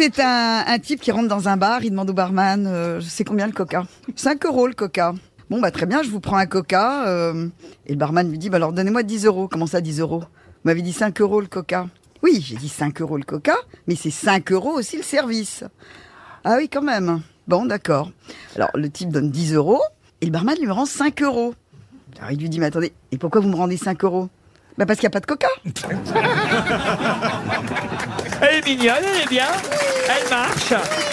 c'est un, un type qui rentre dans un bar, il demande au barman, euh, c'est combien le coca? 5 euros le coca. Bon, bah très bien, je vous prends un coca. euh, et le barman lui dit, bah alors donnez-moi 10 euros. Comment ça, 10 euros? Vous m'avez dit 5 euros le coca. Oui, j'ai dit 5 euros le coca, mais c'est 5 euros aussi le service. Ah oui, quand même. Bon, d'accord. Alors, le type donne 10 euros, et le barman lui rend 5 euros. Alors, il lui dit, mais attendez, et pourquoi vous me rendez 5 euros? Bah parce qu'il n'y a pas de coca. Elle est mignonne, elle est bien. Elle marche.